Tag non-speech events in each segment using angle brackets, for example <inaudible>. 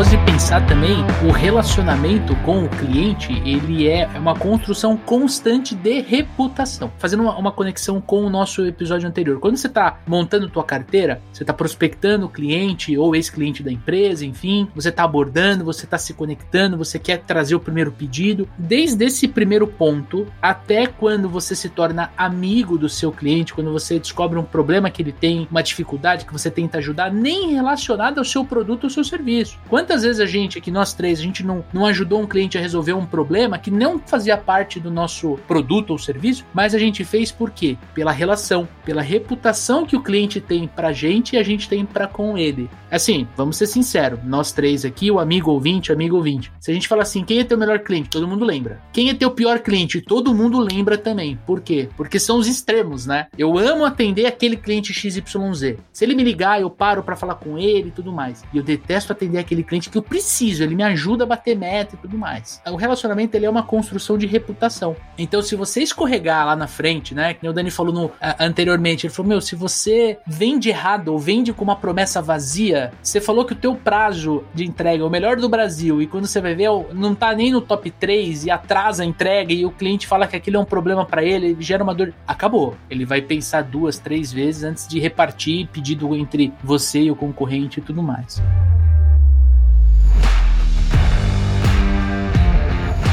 gosto de pensar também o relacionamento com o cliente, ele é uma construção constante de reputação. Fazendo uma, uma conexão com o nosso episódio anterior. Quando você está montando tua carteira, você está prospectando o cliente ou ex-cliente da empresa, enfim, você está abordando, você está se conectando, você quer trazer o primeiro pedido. Desde esse primeiro ponto até quando você se torna amigo do seu cliente, quando você descobre um problema que ele tem, uma dificuldade que você tenta ajudar, nem relacionado ao seu produto ou seu serviço. Vezes a gente, aqui nós três, a gente não, não ajudou um cliente a resolver um problema que não fazia parte do nosso produto ou serviço, mas a gente fez por quê? Pela relação, pela reputação que o cliente tem pra gente e a gente tem para com ele. Assim, vamos ser sinceros, nós três aqui, o amigo ouvinte, amigo ouvinte. Se a gente fala assim, quem é teu melhor cliente? Todo mundo lembra. Quem é teu pior cliente? Todo mundo lembra também. Por quê? Porque são os extremos, né? Eu amo atender aquele cliente XYZ. Se ele me ligar, eu paro para falar com ele e tudo mais. E eu detesto atender aquele cliente que eu preciso, ele me ajuda a bater meta e tudo mais. O relacionamento ele é uma construção de reputação. Então, se você escorregar lá na frente, né? Que o Dani falou no, anteriormente, ele falou: Meu, se você vende errado ou vende com uma promessa vazia, você falou que o teu prazo de entrega é o melhor do Brasil e quando você vai ver, não tá nem no top 3 e atrasa a entrega e o cliente fala que aquilo é um problema para ele, ele gera uma dor. Acabou. Ele vai pensar duas, três vezes antes de repartir pedido entre você e o concorrente e tudo mais.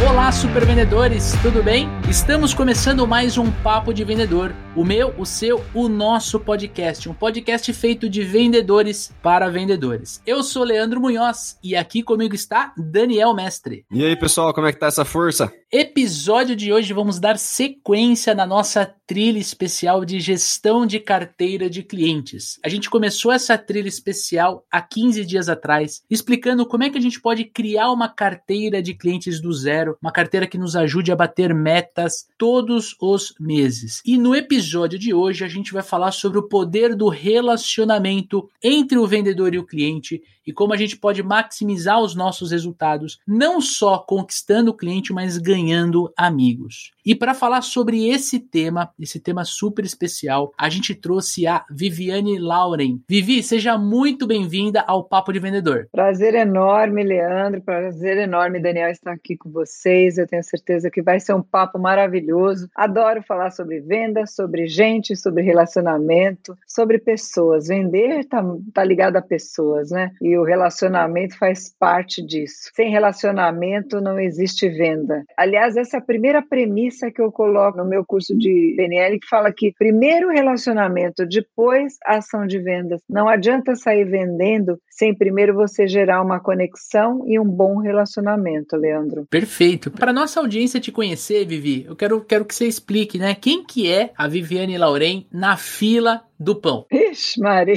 Olá, super vendedores, tudo bem? Estamos começando mais um Papo de Vendedor, o meu, o seu, o nosso podcast, um podcast feito de vendedores para vendedores. Eu sou Leandro Munhoz e aqui comigo está Daniel Mestre. E aí, pessoal, como é que tá essa força? Episódio de hoje vamos dar sequência na nossa trilha especial de gestão de carteira de clientes. A gente começou essa trilha especial há 15 dias atrás, explicando como é que a gente pode criar uma carteira de clientes do zero, uma carteira que nos ajude a bater metas todos os meses. E no episódio de hoje a gente vai falar sobre o poder do relacionamento entre o vendedor e o cliente e como a gente pode maximizar os nossos resultados, não só conquistando o cliente, mas ganhando amigos. E para falar sobre esse tema, esse tema super especial, a gente trouxe a Viviane Lauren. Vivi, seja muito bem-vinda ao Papo de Vendedor. Prazer enorme, Leandro. Prazer enorme, Daniel, estar aqui com vocês. Eu tenho certeza que vai ser um papo maravilhoso. Adoro falar sobre vendas, sobre gente, sobre relacionamento, sobre pessoas. Vender tá, tá ligado a pessoas, né? E o relacionamento faz parte disso. Sem relacionamento não existe venda. Aliás, essa é a primeira premissa que eu coloco no meu curso de PNL, que fala que primeiro relacionamento, depois ação de vendas. Não adianta sair vendendo sem primeiro você gerar uma conexão e um bom relacionamento, Leandro. Perfeito. Para nossa audiência te conhecer, Vivi, eu quero, quero que você explique, né? Quem que é a Viviane Laurem na fila do pão? Ixi, Maria,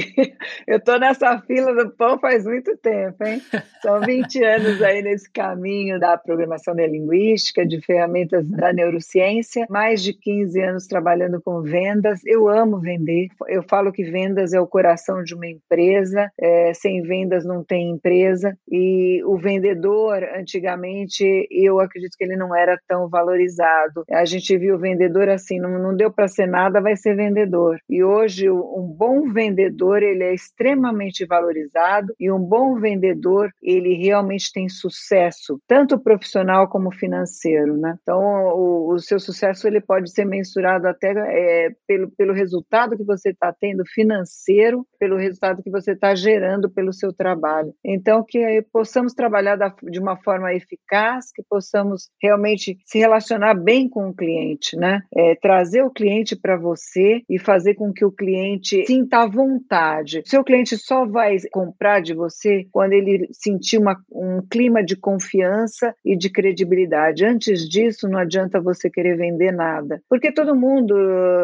eu tô nessa fila do pão faz muito tempo, hein? São 20 anos aí nesse caminho da programação linguística, de ferramentas da neurociência, mais de 15 anos trabalhando com vendas. Eu amo vender. Eu falo que vendas é o coração de uma empresa. É, sem vendas não tem empresa. E o vendedor, antigamente, eu acredito que ele não era tão valorizado. A gente viu o vendedor assim, não, não deu para ser nada, vai ser vendedor. E hoje um bom vendedor ele é extremamente valorizado e um bom vendedor ele realmente tem sucesso tanto profissional como financeiro, né? Então o, o seu sucesso ele pode ser mensurado até é, pelo, pelo resultado que você está tendo financeiro, pelo resultado que você está gerando pelo seu trabalho. Então que possamos trabalhar da, de uma forma eficaz, que possamos realmente se relacionar bem com o cliente, né? É, trazer o cliente para você e fazer com que o cliente cliente sinta à vontade. Seu cliente só vai comprar de você quando ele sentir uma, um clima de confiança e de credibilidade. Antes disso, não adianta você querer vender nada. Porque todo mundo,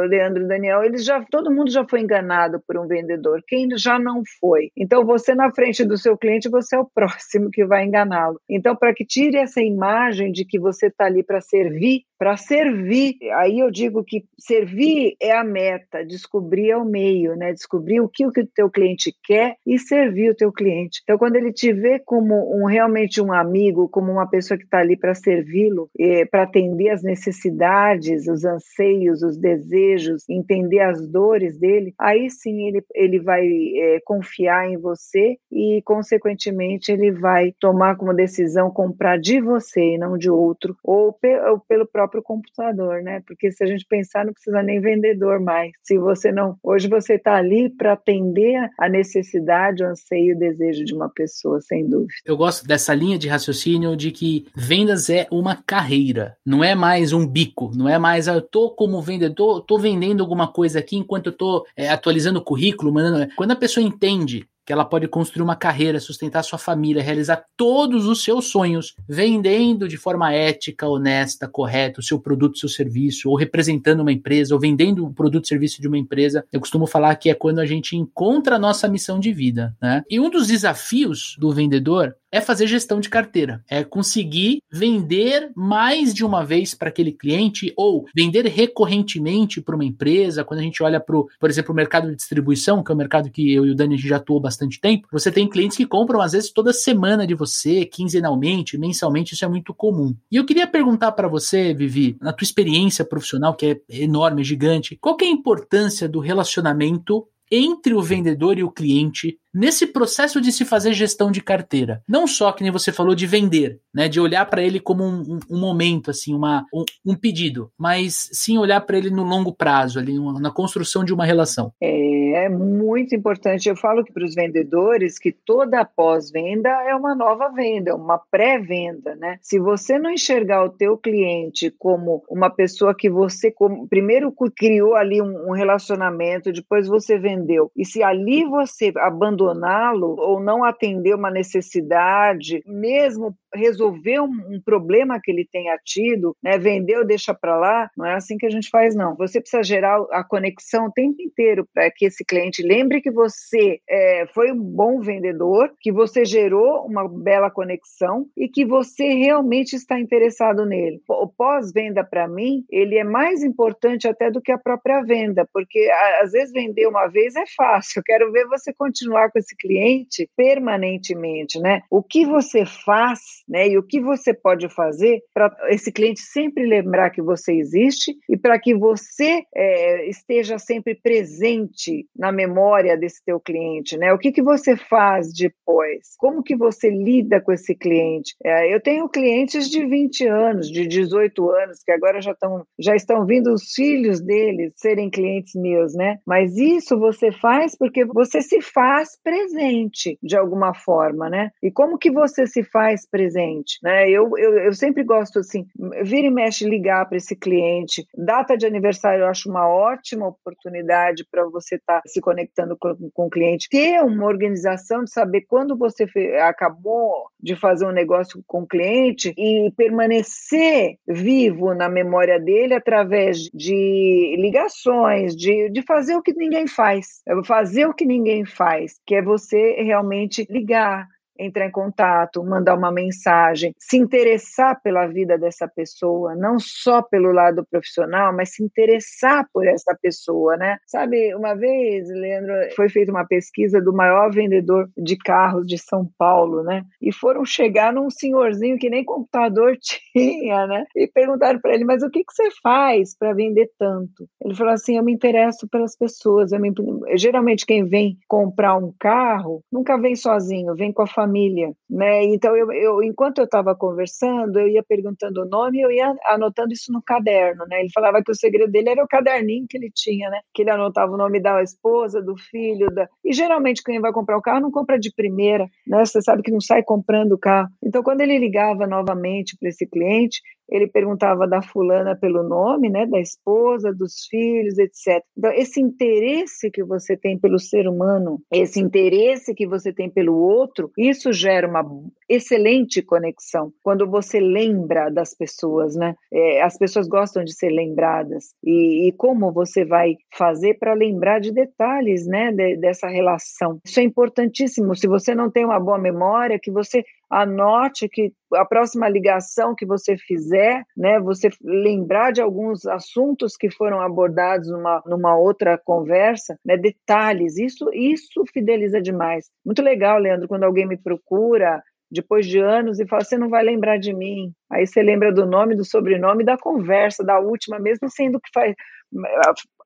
Leandro e Daniel, eles já, todo mundo já foi enganado por um vendedor. Quem já não foi? Então, você na frente do seu cliente, você é o próximo que vai enganá-lo. Então, para que tire essa imagem de que você está ali para servir, para servir, aí eu digo que servir é a meta, descobrir é o meio, né? descobrir o que o que o teu cliente quer e servir o teu cliente. Então, quando ele te vê como um realmente um amigo, como uma pessoa que está ali para servi-lo, para atender as necessidades, os anseios, os desejos, entender as dores dele, aí sim ele, ele vai é, confiar em você e, consequentemente, ele vai tomar como decisão comprar de você e não de outro, ou, pe ou pelo próprio computador, né? Porque se a gente pensar, não precisa nem vendedor mais. Se você não. Hoje você está ali para atender a necessidade, o anseio e o desejo de uma pessoa, sem dúvida. Eu gosto dessa linha de raciocínio de que vendas é uma carreira, não é mais um bico, não é mais, ah, eu tô como vendedor, tô vendendo alguma coisa aqui enquanto eu tô é, atualizando o currículo, mandando. Quando a pessoa entende que ela pode construir uma carreira, sustentar sua família, realizar todos os seus sonhos, vendendo de forma ética, honesta, correta o seu produto, seu serviço, ou representando uma empresa, ou vendendo o produto serviço de uma empresa. Eu costumo falar que é quando a gente encontra a nossa missão de vida, né? E um dos desafios do vendedor é fazer gestão de carteira, é conseguir vender mais de uma vez para aquele cliente ou vender recorrentemente para uma empresa. Quando a gente olha para, por exemplo, o mercado de distribuição, que é o mercado que eu e o Dani já atuou bastante tempo, você tem clientes que compram às vezes toda semana de você, quinzenalmente, mensalmente, isso é muito comum. E eu queria perguntar para você, Vivi, na tua experiência profissional, que é enorme, gigante, qual que é a importância do relacionamento entre o vendedor e o cliente nesse processo de se fazer gestão de carteira. Não só que nem você falou de vender, né, de olhar para ele como um, um, um, momento, assim, uma, um, um pedido, mas sim olhar para ele no longo prazo, ali na construção de uma relação. É, é muito importante. Eu falo que para os vendedores que toda pós-venda é uma nova venda, uma pré-venda, né? Se você não enxergar o teu cliente como uma pessoa que você como, primeiro criou ali um, relacionamento, depois você vendeu, e se ali você abandonou abandoná-lo ou não atender uma necessidade, mesmo resolver um, um, problema que ele tenha tido, né, vender ou deixa para lá, não é assim que a gente faz, não. Você precisa gerar a conexão o tempo inteiro para que esse cliente lembre que você é, foi um bom vendedor, que você gerou uma bela conexão e que você realmente está interessado nele. O pós-venda, para mim, ele é mais importante até do que a própria venda, porque às vezes vender uma vez é fácil, eu quero ver você continuar com esse cliente permanentemente, né? O que você faz né? E o que você pode fazer para esse cliente sempre lembrar que você existe e para que você é, esteja sempre presente na memória desse teu cliente, né? O que, que você faz depois? Como que você lida com esse cliente? É, eu tenho clientes de 20 anos, de 18 anos, que agora já estão já estão vindo os filhos deles serem clientes meus, né? Mas isso você faz porque você se faz presente de alguma forma, né? E como que você se faz presente? Né? Eu, eu, eu sempre gosto assim, vira e mexe ligar para esse cliente. Data de aniversário eu acho uma ótima oportunidade para você estar tá se conectando com, com o cliente. Ter uma organização de saber quando você acabou de fazer um negócio com o cliente e permanecer vivo na memória dele através de ligações, de, de fazer o que ninguém faz. Fazer o que ninguém faz, que é você realmente ligar, entrar em contato, mandar uma mensagem, se interessar pela vida dessa pessoa, não só pelo lado profissional, mas se interessar por essa pessoa, né? Sabe, uma vez, Leandro, foi feita uma pesquisa do maior vendedor de carros de São Paulo, né? E foram chegar num senhorzinho que nem computador <laughs> tinha, né? E perguntaram para ele, mas o que, que você faz para vender tanto? Ele falou assim, eu me interesso pelas pessoas. Me... Geralmente quem vem comprar um carro nunca vem sozinho, vem com a família família, né? Então eu, eu enquanto eu estava conversando, eu ia perguntando o nome, eu ia anotando isso no caderno, né? Ele falava que o segredo dele era o caderninho que ele tinha, né? Que ele anotava o nome da esposa, do filho, da e geralmente quem vai comprar o carro não compra de primeira, né? Você sabe que não sai comprando o carro. Então quando ele ligava novamente para esse cliente, ele perguntava da fulana pelo nome, né, da esposa, dos filhos, etc. Então, esse interesse que você tem pelo ser humano, esse interesse que você tem pelo outro, isso gera uma excelente conexão. Quando você lembra das pessoas, né? É, as pessoas gostam de ser lembradas. E, e como você vai fazer para lembrar de detalhes, né, de, dessa relação? Isso é importantíssimo. Se você não tem uma boa memória, que você anote que a próxima ligação que você fizer, né, você lembrar de alguns assuntos que foram abordados numa, numa outra conversa, né, detalhes, isso, isso fideliza demais. Muito legal, Leandro, quando alguém me procura depois de anos e fala: você não vai lembrar de mim. Aí você lembra do nome, do sobrenome, da conversa, da última, mesmo sendo que faz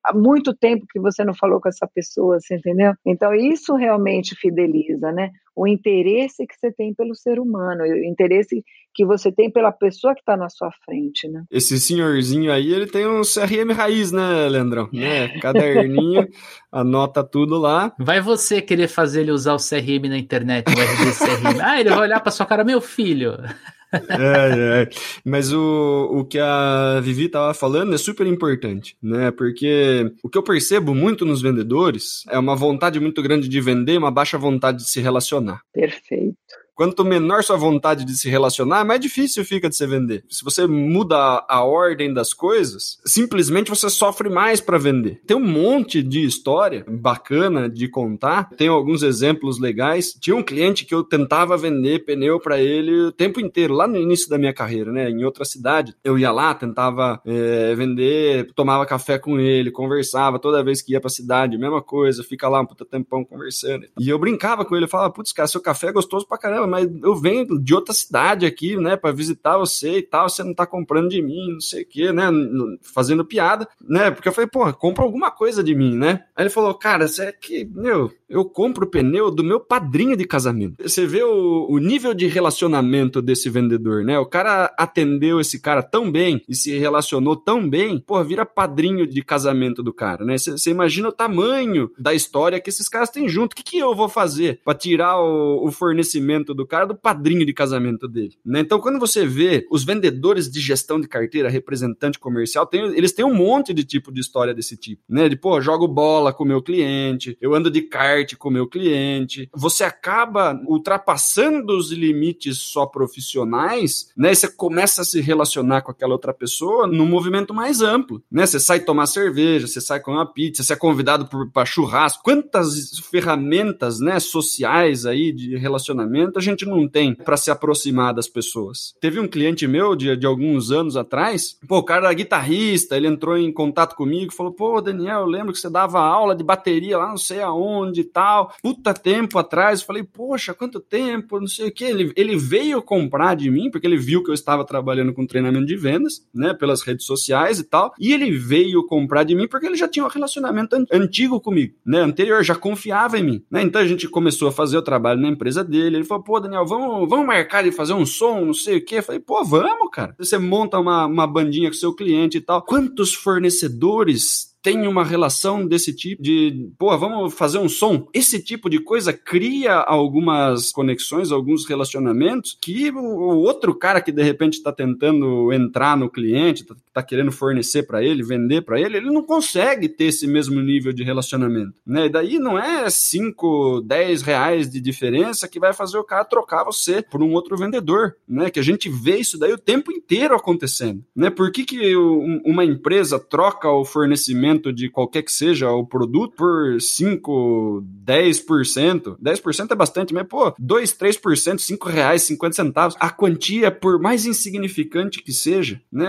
há muito tempo que você não falou com essa pessoa, você entendeu? Então isso realmente fideliza, né? O interesse que você tem pelo ser humano, o interesse que você tem pela pessoa que está na sua frente, né? Esse senhorzinho aí, ele tem um CRM raiz, né, Leandrão? Né? Caderninho, <laughs> anota tudo lá. Vai você querer fazer ele usar o CRM na internet, o RD CRM. ah, ele vai olhar para sua cara, meu filho. É, é. Mas o, o que a Vivi tava falando é super importante, né? Porque o que eu percebo muito nos vendedores é uma vontade muito grande de vender, uma baixa vontade de se relacionar. Perfeito. Quanto menor sua vontade de se relacionar, mais difícil fica de se vender. Se você muda a ordem das coisas, simplesmente você sofre mais para vender. Tem um monte de história bacana de contar. Tem alguns exemplos legais. Tinha um cliente que eu tentava vender pneu para ele o tempo inteiro, lá no início da minha carreira, né? Em outra cidade. Eu ia lá, tentava é, vender, tomava café com ele, conversava toda vez que ia pra cidade, mesma coisa, fica lá um puta tempão conversando. E eu brincava com ele, falava, putz, cara, seu café é gostoso pra caramba, mas eu venho de outra cidade aqui, né, para visitar você e tal, você não tá comprando de mim, não sei o quê, né, fazendo piada, né, porque eu falei, pô, compra alguma coisa de mim, né? Aí ele falou, cara, você é que, meu, eu compro pneu do meu padrinho de casamento. Você vê o, o nível de relacionamento desse vendedor, né? O cara atendeu esse cara tão bem e se relacionou tão bem, pô, vira padrinho de casamento do cara, né? Você imagina o tamanho da história que esses caras têm junto. O que, que eu vou fazer para tirar o, o fornecimento do cara do padrinho de casamento dele, né? Então, quando você vê os vendedores de gestão de carteira, representante comercial, tem, eles têm um monte de tipo de história desse tipo, né? De, pô, jogo bola com meu cliente, eu ando de kart com meu cliente. Você acaba ultrapassando os limites só profissionais, né? E você começa a se relacionar com aquela outra pessoa num movimento mais amplo, né? Você sai tomar cerveja, você sai com uma pizza, você é convidado para churrasco. Quantas ferramentas, né, sociais aí de relacionamento a gente não tem para se aproximar das pessoas? Teve um cliente meu de, de alguns anos atrás, pô, o cara era guitarrista, ele entrou em contato comigo, falou: "Pô, Daniel, eu lembro que você dava aula de bateria lá, não sei aonde, tal, puta tempo atrás. Eu falei, poxa, quanto tempo, não sei o que. Ele, ele veio comprar de mim, porque ele viu que eu estava trabalhando com treinamento de vendas, né, pelas redes sociais e tal. E ele veio comprar de mim porque ele já tinha um relacionamento an antigo comigo, né, anterior, já confiava em mim, né. Então a gente começou a fazer o trabalho na empresa dele. Ele falou, pô, Daniel, vamos, vamos marcar de fazer um som, não sei o que. Eu falei, pô, vamos, cara. Você monta uma, uma bandinha com seu cliente e tal. Quantos fornecedores tem uma relação desse tipo de, pô, vamos fazer um som. Esse tipo de coisa cria algumas conexões, alguns relacionamentos que o outro cara que de repente está tentando entrar no cliente, está tá querendo fornecer para ele, vender para ele, ele não consegue ter esse mesmo nível de relacionamento, né? E daí não é 5, 10 reais de diferença que vai fazer o cara trocar você por um outro vendedor, né? Que a gente vê isso daí o tempo inteiro acontecendo, né? Por que, que uma empresa troca o fornecimento de qualquer que seja o produto por 5, 10%. 10% é bastante, mas, pô, 2, 3%, 5 reais, 50 centavos. A quantia, por mais insignificante que seja, né,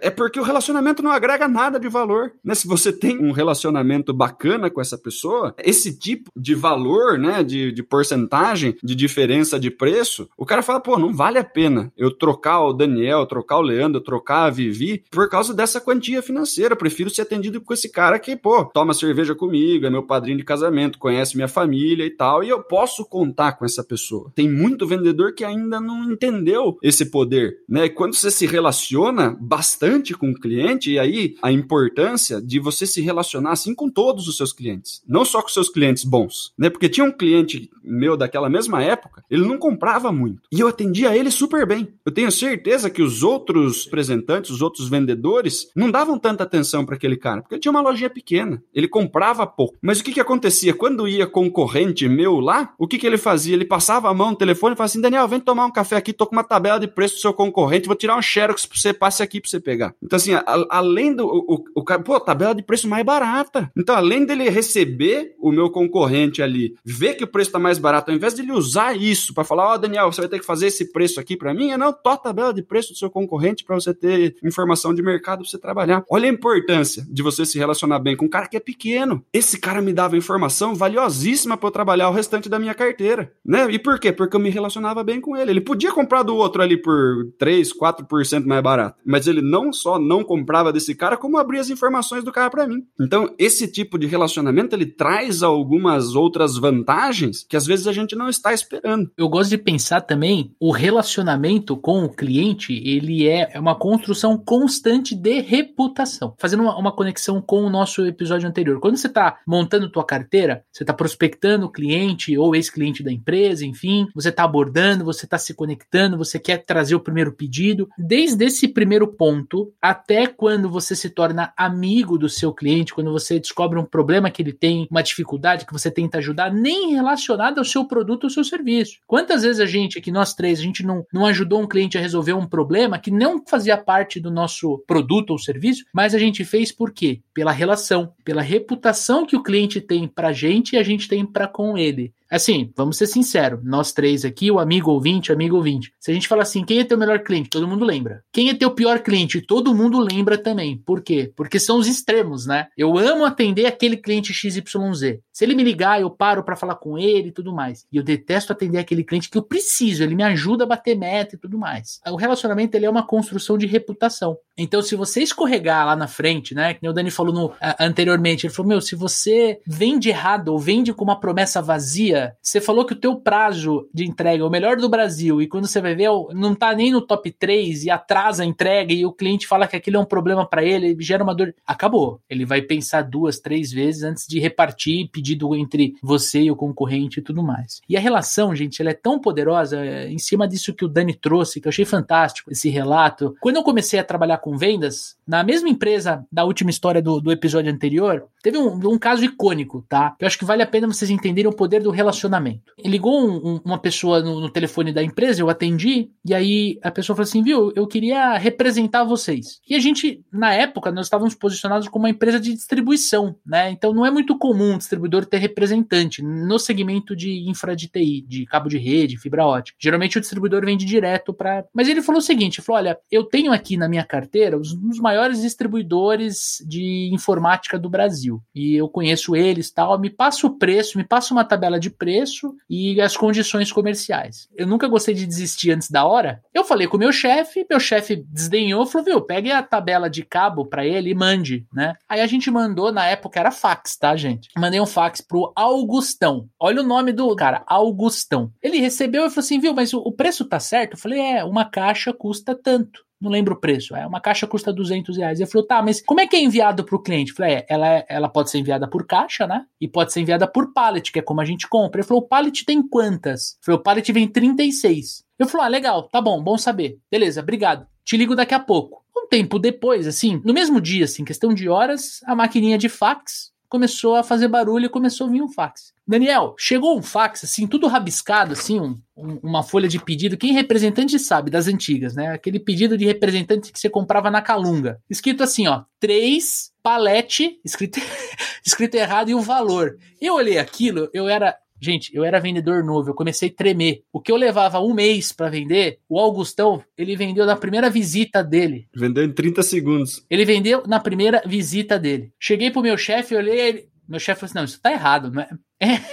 é porque o relacionamento não agrega nada de valor, né? Se você tem um relacionamento bacana com essa pessoa, esse tipo de valor, né, de, de porcentagem, de diferença de preço, o cara fala, pô, não vale a pena eu trocar o Daniel, trocar o Leandro, trocar a Vivi por causa dessa quantia financeira. Eu prefiro ser atendido com esse cara que, pô, toma cerveja comigo, é meu padrinho de casamento, conhece minha família e tal, e eu posso contar com essa pessoa. Tem muito vendedor que ainda não entendeu esse poder, né? Quando você se relaciona bastante com o cliente, e aí a importância de você se relacionar assim com todos os seus clientes, não só com seus clientes bons, né? Porque tinha um cliente meu daquela mesma época, ele não comprava muito, e eu atendia ele super bem. Eu tenho certeza que os outros representantes, os outros vendedores, não davam tanta atenção para aquele cara, porque tinha tinha uma lojinha pequena. Ele comprava pouco. Mas o que que acontecia? Quando ia concorrente meu lá, o que que ele fazia? Ele passava a mão no telefone e falava assim: Daniel, vem tomar um café aqui, tô com uma tabela de preço do seu concorrente, vou tirar um xerox pra você, passe aqui pra você pegar. Então, assim, a, além do. O, o, pô, tabela de preço mais barata. Então, além dele receber o meu concorrente ali, ver que o preço tá mais barato, ao invés de ele usar isso para falar, ó, oh, Daniel, você vai ter que fazer esse preço aqui para mim, é não, tô a tabela de preço do seu concorrente para você ter informação de mercado pra você trabalhar. Olha a importância de você se relacionar bem com um cara que é pequeno. Esse cara me dava informação valiosíssima para eu trabalhar o restante da minha carteira, né? E por quê? Porque eu me relacionava bem com ele. Ele podia comprar do outro ali por 3, 4% mais barato, mas ele não só não comprava desse cara, como abria as informações do cara para mim. Então, esse tipo de relacionamento ele traz algumas outras vantagens que às vezes a gente não está esperando. Eu gosto de pensar também o relacionamento com o cliente, ele é uma construção constante de reputação. Fazendo uma, uma conexão com o nosso episódio anterior. Quando você está montando tua carteira, você está prospectando o cliente ou ex-cliente da empresa, enfim, você está abordando, você está se conectando, você quer trazer o primeiro pedido. Desde esse primeiro ponto até quando você se torna amigo do seu cliente, quando você descobre um problema que ele tem, uma dificuldade que você tenta ajudar, nem relacionada ao seu produto ou seu serviço. Quantas vezes a gente, aqui nós três, a gente não, não ajudou um cliente a resolver um problema que não fazia parte do nosso produto ou serviço, mas a gente fez por quê? Pela relação, pela reputação que o cliente tem pra gente e a gente tem para com ele. Assim, vamos ser sinceros, nós três aqui, o amigo ouvinte, amigo ouvinte. Se a gente fala assim, quem é teu melhor cliente? Todo mundo lembra. Quem é teu pior cliente? Todo mundo lembra também. Por quê? Porque são os extremos, né? Eu amo atender aquele cliente XYZ. Se ele me ligar, eu paro para falar com ele e tudo mais. E eu detesto atender aquele cliente que eu preciso, ele me ajuda a bater meta e tudo mais. O relacionamento ele é uma construção de reputação. Então, se você escorregar lá na frente, né? Que o Dani falou no, anteriormente, ele falou: Meu, se você vende errado ou vende com uma promessa vazia, você falou que o teu prazo de entrega é o melhor do Brasil e quando você vai ver, não tá nem no top 3 e atrasa a entrega e o cliente fala que aquilo é um problema para ele, gera uma dor. Acabou. Ele vai pensar duas, três vezes antes de repartir pedido entre você e o concorrente e tudo mais. E a relação, gente, ela é tão poderosa é, em cima disso que o Dani trouxe, que eu achei fantástico esse relato. Quando eu comecei a trabalhar com vendas, na mesma empresa da última história do, do episódio anterior, teve um, um caso icônico, tá? Eu acho que vale a pena vocês entenderem o poder do relacionamento relacionamento. Ligou um, um, uma pessoa no, no, telefone da empresa, eu atendi, e aí a pessoa falou assim: viu, eu queria representar vocês. E a gente, na época, nós estávamos posicionados como uma empresa de distribuição, né? Então não é muito comum um distribuidor ter representante no segmento de infra de TI, de cabo de rede, fibra ótica. Geralmente o distribuidor vende direto para. Mas ele falou o seguinte: falou, olha, eu tenho aqui na minha carteira os, os maiores distribuidores de informática do Brasil. E eu conheço eles tal. Me passa o preço, me passa uma tabela de preço e as condições comerciais. Eu nunca gostei de desistir antes da hora. Eu falei com o meu chefe, meu chefe desdenhou, falou: viu, pegue a tabela de cabo para ele e mande, né? Aí a gente mandou, na época era fax, tá, gente? Mandei um fax pro Augustão. Olha o nome do cara, Augustão. Ele recebeu e falou assim: viu, mas o preço tá certo? Eu falei: é, uma caixa custa tanto não lembro o preço. É, uma caixa custa 200 reais. Ele falou, tá, mas como é que é enviado para o cliente? Eu falei, é, ela, é, ela pode ser enviada por caixa, né? E pode ser enviada por pallet, que é como a gente compra. Ele falou, o pallet tem quantas? Eu falei, o pallet vem 36. Eu falei, ah, legal, tá bom, bom saber. Beleza, obrigado. Te ligo daqui a pouco. Um tempo depois, assim, no mesmo dia, assim, questão de horas, a maquininha de fax começou a fazer barulho e começou a vir um fax. Daniel, chegou um fax, assim, tudo rabiscado, assim, um, um, uma folha de pedido. Quem representante sabe, das antigas, né? Aquele pedido de representante que você comprava na Calunga. Escrito assim, ó, três palete, escrito, <laughs> escrito errado e o valor. Eu olhei aquilo, eu era Gente, eu era vendedor novo, eu comecei a tremer. O que eu levava um mês para vender, o Augustão, ele vendeu na primeira visita dele. Vendeu em 30 segundos. Ele vendeu na primeira visita dele. Cheguei pro meu chefe, olhei ele. Meu chefe falou assim: não, isso tá errado, não é? <laughs>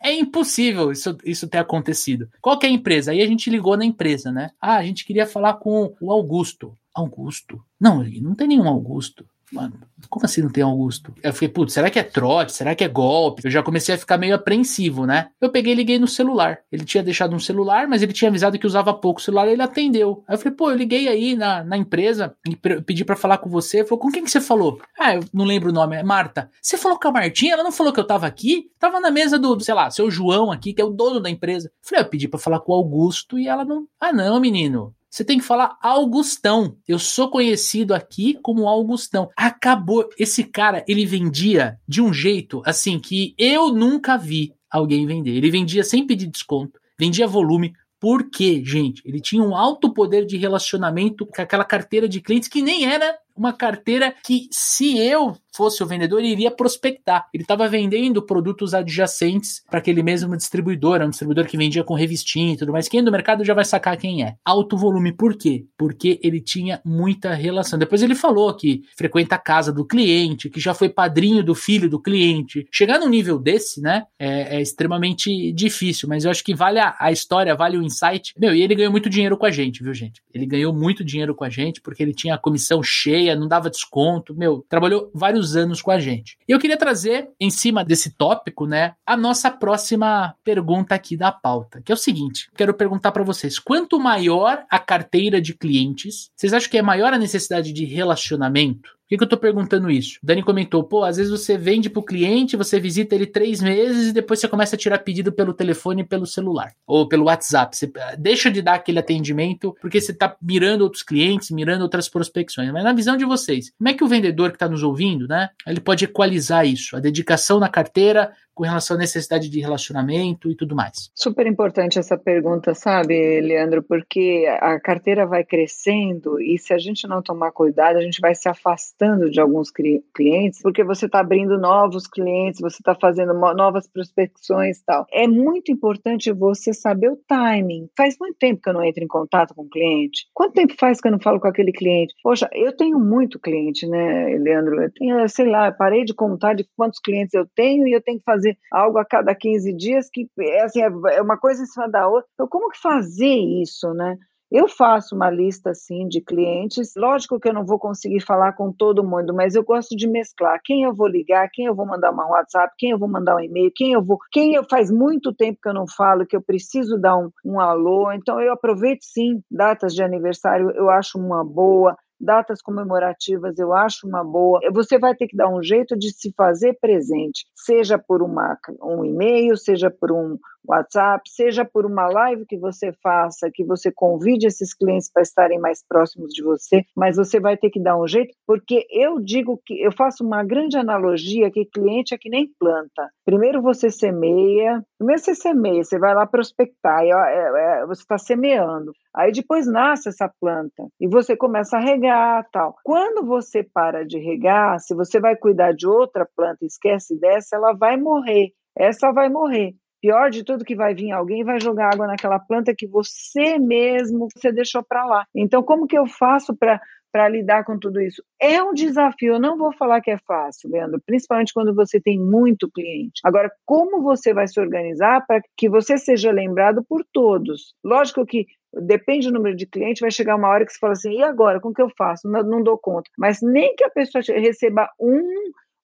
É, é, impossível isso, isso ter acontecido. Qual que é a empresa? Aí a gente ligou na empresa, né? Ah, a gente queria falar com o Augusto. Augusto? Não, não tem nenhum Augusto. Mano, como assim não tem Augusto? Eu fiquei, putz, será que é trote? Será que é golpe? Eu já comecei a ficar meio apreensivo, né? Eu peguei e liguei no celular. Ele tinha deixado um celular, mas ele tinha avisado que usava pouco o celular, ele atendeu. Aí eu falei, pô, eu liguei aí na, na empresa e pedi para falar com você. Ele falou, com quem que você falou? Ah, eu não lembro o nome, é Marta. Você falou com a Martinha? Ela não falou que eu tava aqui? Tava na mesa do, sei lá, seu João aqui, que é o dono da empresa. Eu falei, ah, eu pedi para falar com o Augusto e ela não. Ah, não, menino. Você tem que falar Augustão. Eu sou conhecido aqui como Augustão. Acabou. Esse cara, ele vendia de um jeito assim que eu nunca vi alguém vender. Ele vendia sem pedir desconto, vendia volume. Por quê, gente? Ele tinha um alto poder de relacionamento com aquela carteira de clientes que nem era uma carteira que, se eu fosse o vendedor, iria prospectar. Ele estava vendendo produtos adjacentes para aquele mesmo distribuidor, é um distribuidor que vendia com revistinha e tudo mais. Quem é do mercado já vai sacar quem é. Alto volume, por quê? Porque ele tinha muita relação. Depois ele falou que frequenta a casa do cliente, que já foi padrinho do filho do cliente. Chegar num nível desse, né, é, é extremamente difícil, mas eu acho que vale a, a história, vale o insight. Meu, e ele ganhou muito dinheiro com a gente, viu, gente? Ele ganhou muito dinheiro com a gente porque ele tinha a comissão cheia, não dava desconto. Meu, trabalhou vários anos com a gente. E eu queria trazer, em cima desse tópico, né, a nossa próxima pergunta aqui da pauta, que é o seguinte: quero perguntar para vocês, quanto maior a carteira de clientes, vocês acham que é maior a necessidade de relacionamento? Por que, que eu tô perguntando isso? O Dani comentou, pô, às vezes você vende pro cliente, você visita ele três meses e depois você começa a tirar pedido pelo telefone e pelo celular. Ou pelo WhatsApp. Você eh, deixa de dar aquele atendimento porque você tá mirando outros clientes, mirando outras prospecções. Mas na visão de vocês, como é que o vendedor que está nos ouvindo, né? Ele pode equalizar isso, a dedicação na carteira com relação à necessidade de relacionamento e tudo mais? Super importante essa pergunta, sabe, Leandro, porque a carteira vai crescendo e se a gente não tomar cuidado, a gente vai se afastando de alguns clientes, porque você está abrindo novos clientes, você está fazendo novas prospecções e tal. É muito importante você saber o timing. Faz muito tempo que eu não entro em contato com o cliente. Quanto tempo faz que eu não falo com aquele cliente? Poxa, eu tenho muito cliente, né, Leandro? Eu tenho, sei lá, parei de contar de quantos clientes eu tenho e eu tenho que fazer fazer algo a cada 15 dias, que é, assim, é, é uma coisa em cima da outra. Então, como que fazer isso, né? Eu faço uma lista assim de clientes. Lógico que eu não vou conseguir falar com todo mundo, mas eu gosto de mesclar quem eu vou ligar, quem eu vou mandar uma WhatsApp, quem eu vou mandar um e-mail, quem eu vou, quem eu faz muito tempo que eu não falo, que eu preciso dar um, um alô. Então eu aproveito sim datas de aniversário, eu acho uma boa datas comemorativas eu acho uma boa. Você vai ter que dar um jeito de se fazer presente, seja por uma, um e-mail, seja por um WhatsApp, seja por uma live que você faça, que você convide esses clientes para estarem mais próximos de você, mas você vai ter que dar um jeito, porque eu digo que eu faço uma grande analogia que cliente é que nem planta. Primeiro você semeia, primeiro você semeia, você vai lá prospectar, é, é, você está semeando. Aí depois nasce essa planta e você começa a regar, tal. Quando você para de regar, se você vai cuidar de outra planta, esquece dessa, ela vai morrer. Essa vai morrer. Pior de tudo que vai vir alguém vai jogar água naquela planta que você mesmo você deixou para lá. Então, como que eu faço para para lidar com tudo isso. É um desafio, eu não vou falar que é fácil, Leandro, principalmente quando você tem muito cliente. Agora, como você vai se organizar para que você seja lembrado por todos? Lógico que depende do número de clientes, vai chegar uma hora que você fala assim, e agora, como que eu faço? Não, não dou conta. Mas nem que a pessoa receba um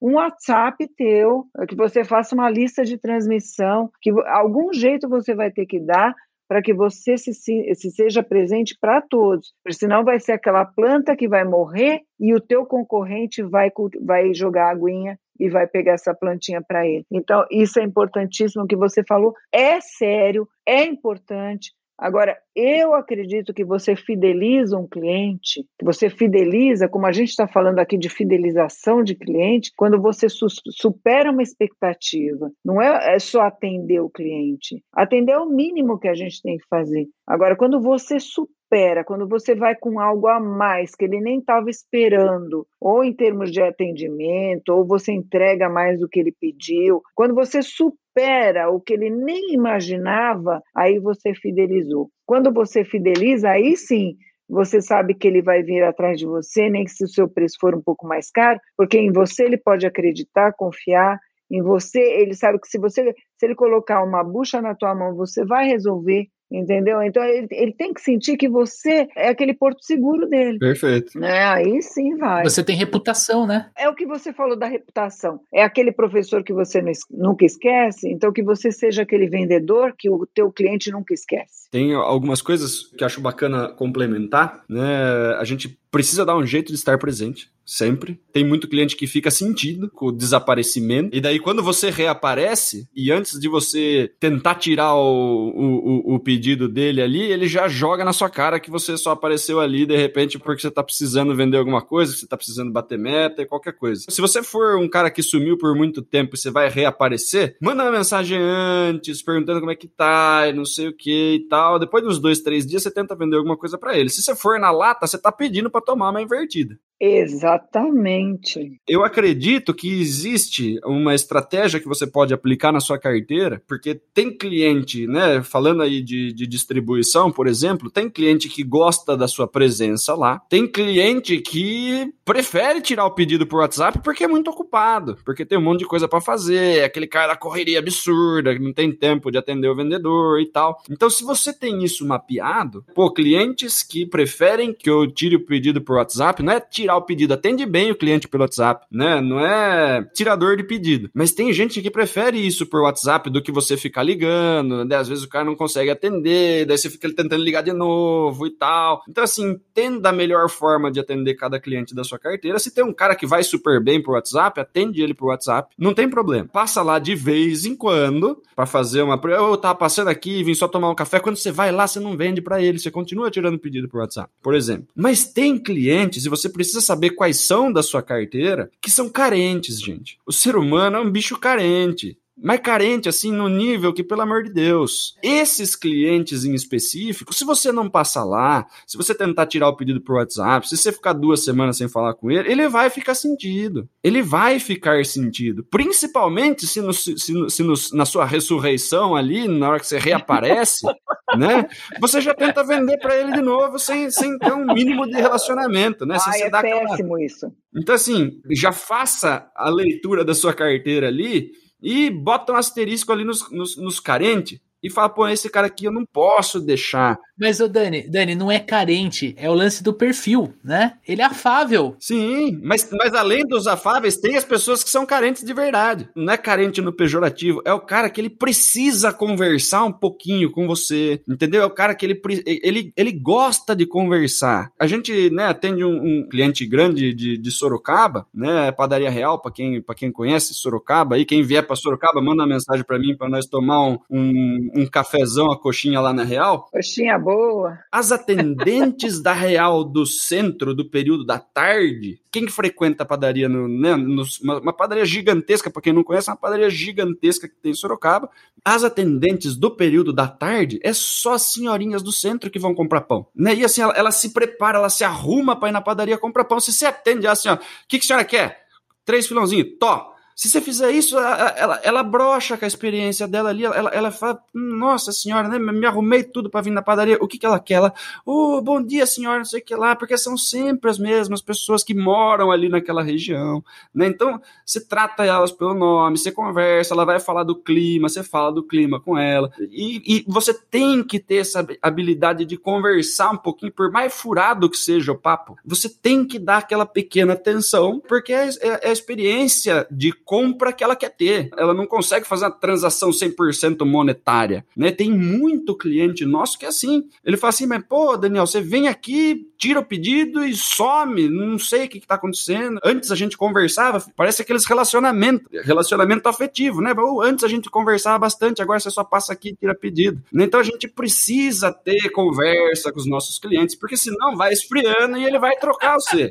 um WhatsApp teu, que você faça uma lista de transmissão, que algum jeito você vai ter que dar para que você se, se, se seja presente para todos, porque senão vai ser aquela planta que vai morrer e o teu concorrente vai, vai jogar aguinha e vai pegar essa plantinha para ele. Então, isso é importantíssimo que você falou, é sério, é importante, Agora, eu acredito que você fideliza um cliente, que você fideliza, como a gente está falando aqui de fidelização de cliente, quando você su supera uma expectativa. Não é, é só atender o cliente. Atender é o mínimo que a gente tem que fazer. Agora, quando você supera, quando você vai com algo a mais que ele nem estava esperando, ou em termos de atendimento, ou você entrega mais do que ele pediu, quando você supera supera o que ele nem imaginava, aí você fidelizou. Quando você fideliza, aí sim você sabe que ele vai vir atrás de você, nem que se o seu preço for um pouco mais caro, porque em você ele pode acreditar, confiar, em você, ele sabe que se você se ele colocar uma bucha na tua mão, você vai resolver, entendeu? Então ele, ele tem que sentir que você é aquele porto seguro dele. Perfeito. É, aí sim vai. Você tem reputação, né? É o que você falou da reputação. É aquele professor que você nunca esquece, então que você seja aquele vendedor que o teu cliente nunca esquece. Tem algumas coisas que acho bacana complementar, né? A gente precisa dar um jeito de estar presente sempre. Tem muito cliente que fica sentido com o desaparecimento. E daí, quando você reaparece, e antes de você tentar tirar o, o, o, pedido dele ali, ele já joga na sua cara que você só apareceu ali de repente porque você tá precisando vender alguma coisa, que você tá precisando bater meta e qualquer coisa. Se você for um cara que sumiu por muito tempo e você vai reaparecer, manda uma mensagem antes, perguntando como é que tá, e não sei o que e tal. Depois dos dois, três dias, você tenta vender alguma coisa para ele. Se você for na lata, você tá pedindo para tomar uma invertida. Exatamente. Eu acredito que existe uma estratégia que você pode aplicar na sua carteira, porque tem cliente, né? Falando aí de, de distribuição, por exemplo, tem cliente que gosta da sua presença lá, tem cliente que prefere tirar o pedido por WhatsApp porque é muito ocupado, porque tem um monte de coisa para fazer, aquele cara da correria absurda, que não tem tempo de atender o vendedor e tal. Então, se você tem isso mapeado, pô, clientes que preferem que eu tire o pedido por WhatsApp, não é tirar o pedido. Atende bem o cliente pelo WhatsApp, né? Não é tirador de pedido. Mas tem gente que prefere isso por WhatsApp do que você ficar ligando, né? Às vezes o cara não consegue atender, daí você fica tentando ligar de novo e tal. Então, assim, entenda a melhor forma de atender cada cliente da sua carteira. Se tem um cara que vai super bem por WhatsApp, atende ele por WhatsApp. Não tem problema. Passa lá de vez em quando para fazer uma. Eu tava passando aqui, vim só tomar um café. Quando você vai lá, você não vende para ele, você continua tirando pedido por WhatsApp, por exemplo. Mas tem clientes e você precisa saber quais são da sua carteira que são carentes, gente. O ser humano é um bicho carente mas carente, assim, no nível que, pelo amor de Deus, esses clientes em específico, se você não passar lá, se você tentar tirar o pedido por WhatsApp, se você ficar duas semanas sem falar com ele, ele vai ficar sentido. Ele vai ficar sentido. Principalmente se, no, se, se no, na sua ressurreição ali, na hora que você reaparece, <laughs> né? Você já tenta vender para ele de novo sem, sem ter um mínimo de relacionamento, né? Ai, é péssimo aquela... isso. Então, assim, já faça a leitura da sua carteira ali e bota um asterisco ali nos, nos, nos carentes e fala, pô, esse cara aqui eu não posso deixar mas o Dani, Dani, não é carente, é o lance do perfil, né? Ele é afável. Sim, mas, mas além dos afáveis, tem as pessoas que são carentes de verdade. Não é carente no pejorativo, é o cara que ele precisa conversar um pouquinho com você, entendeu? É o cara que ele, ele, ele gosta de conversar. A gente, né, atende um, um cliente grande de, de Sorocaba, né, Padaria Real, para quem, pra quem conhece Sorocaba, aí quem vier para Sorocaba, manda uma mensagem para mim para nós tomar um, um, um cafezão, a coxinha lá na Real. Coxinha boa. As atendentes da Real do centro do período da tarde, quem frequenta a padaria, no, né, no, uma, uma, padaria gigantesca, para quem não conhece, uma padaria gigantesca que tem em Sorocaba, as atendentes do período da tarde é só senhorinhas do centro que vão comprar pão. Né? E assim, ela, ela se prepara, ela se arruma para ir na padaria comprar pão. Se você atende assim, ó, o que, que a senhora quer? Três filãozinhos, to se você fizer isso, ela, ela, ela brocha com a experiência dela ali, ela, ela fala, nossa senhora, né, me arrumei tudo para vir na padaria, o que que ela quer? Ela, oh, bom dia senhora, não sei o que lá, porque são sempre as mesmas pessoas que moram ali naquela região, né, então você trata elas pelo nome, você conversa, ela vai falar do clima, você fala do clima com ela, e, e você tem que ter essa habilidade de conversar um pouquinho, por mais furado que seja o papo, você tem que dar aquela pequena atenção, porque é, é, é a experiência de compra que ela quer ter. Ela não consegue fazer uma transação 100% monetária, né? Tem muito cliente nosso que é assim. Ele fala assim, mas pô, Daniel, você vem aqui, tira o pedido e some, não sei o que, está acontecendo. Antes a gente conversava, parece aqueles relacionamentos, relacionamento afetivo, né? Antes a gente conversava bastante, agora você só passa aqui e tira pedido. Então a gente precisa ter conversa com os nossos clientes, porque senão vai esfriando e ele vai trocar você,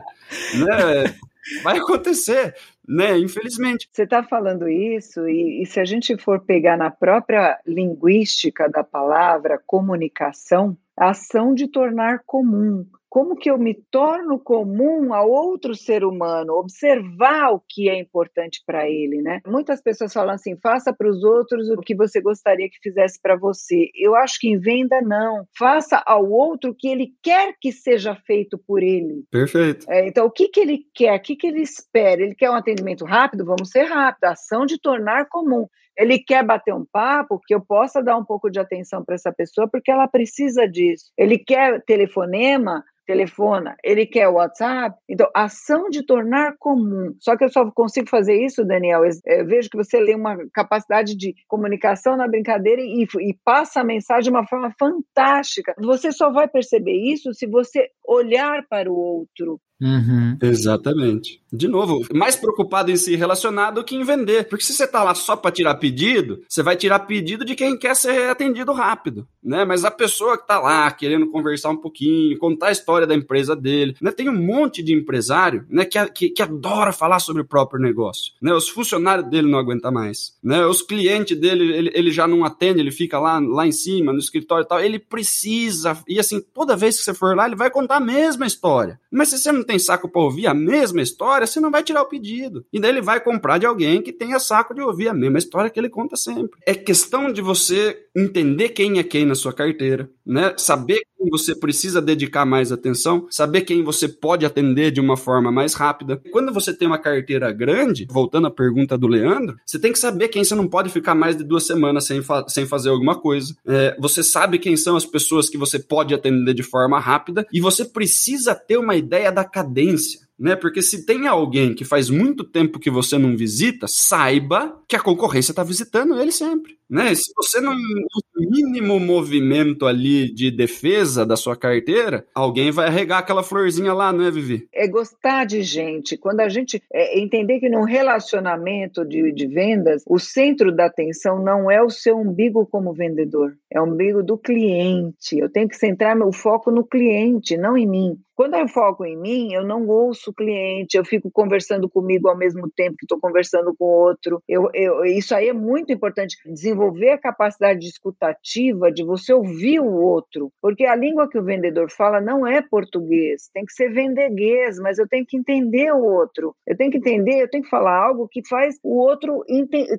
né? Vai acontecer né? Infelizmente. Você está falando isso, e, e, se a gente for pegar na própria linguística da palavra comunicação, a ação de tornar comum, como que eu me torno comum a outro ser humano, observar o que é importante para ele, né? Muitas pessoas falam assim: faça para os outros o que você gostaria que fizesse para você. Eu acho que em venda não. Faça ao outro o que ele quer que seja feito por ele. Perfeito. É, então, o que, que ele quer? O que, que ele espera? Ele quer um atendimento rápido? Vamos ser rápido. Ação de tornar comum. Ele quer bater um papo que eu possa dar um pouco de atenção para essa pessoa porque ela precisa disso. Ele quer telefonema telefona, ele quer o WhatsApp. Então, ação de tornar comum. Só que eu só consigo fazer isso, Daniel. Eu vejo que você tem uma capacidade de comunicação na brincadeira e, e passa a mensagem de uma forma fantástica. Você só vai perceber isso se você olhar para o outro, Uhum. Exatamente. De novo, mais preocupado em se relacionar do que em vender. Porque se você tá lá só para tirar pedido, você vai tirar pedido de quem quer ser atendido rápido, né? Mas a pessoa que tá lá querendo conversar um pouquinho, contar a história da empresa dele, né? Tem um monte de empresário, né, que, que, que adora falar sobre o próprio negócio, né? Os funcionários dele não aguentam mais, né? Os clientes dele, ele, ele já não atende, ele fica lá, lá em cima, no escritório e tal. Ele precisa, e assim, toda vez que você for lá, ele vai contar a mesma história. Mas se você não tem tem saco para ouvir a mesma história, você não vai tirar o pedido. E daí ele vai comprar de alguém que tenha saco de ouvir a mesma história que ele conta sempre. É questão de você entender quem é quem na sua carteira, né? Saber quem você precisa dedicar mais atenção, saber quem você pode atender de uma forma mais rápida. Quando você tem uma carteira grande, voltando à pergunta do Leandro, você tem que saber quem você não pode ficar mais de duas semanas sem, fa sem fazer alguma coisa. É, você sabe quem são as pessoas que você pode atender de forma rápida e você precisa ter uma ideia da cadência né? Porque se tem alguém que faz muito tempo que você não visita, saiba que a concorrência está visitando ele sempre, né? Se você não o mínimo movimento ali de defesa da sua carteira, alguém vai regar aquela florzinha lá, não é, Vivi? É gostar de gente. Quando a gente é, entender que num relacionamento de, de vendas, o centro da atenção não é o seu umbigo como vendedor, é o umbigo do cliente. Eu tenho que centrar meu foco no cliente, não em mim. Quando eu foco em mim, eu não ouço o cliente, eu fico conversando comigo ao mesmo tempo que estou conversando com o outro. Eu, eu, isso aí é muito importante, desenvolver a capacidade de escutativa, de você ouvir o outro, porque a língua que o vendedor fala não é português, tem que ser vendeguês, mas eu tenho que entender o outro. Eu tenho que entender, eu tenho que falar algo que faz o outro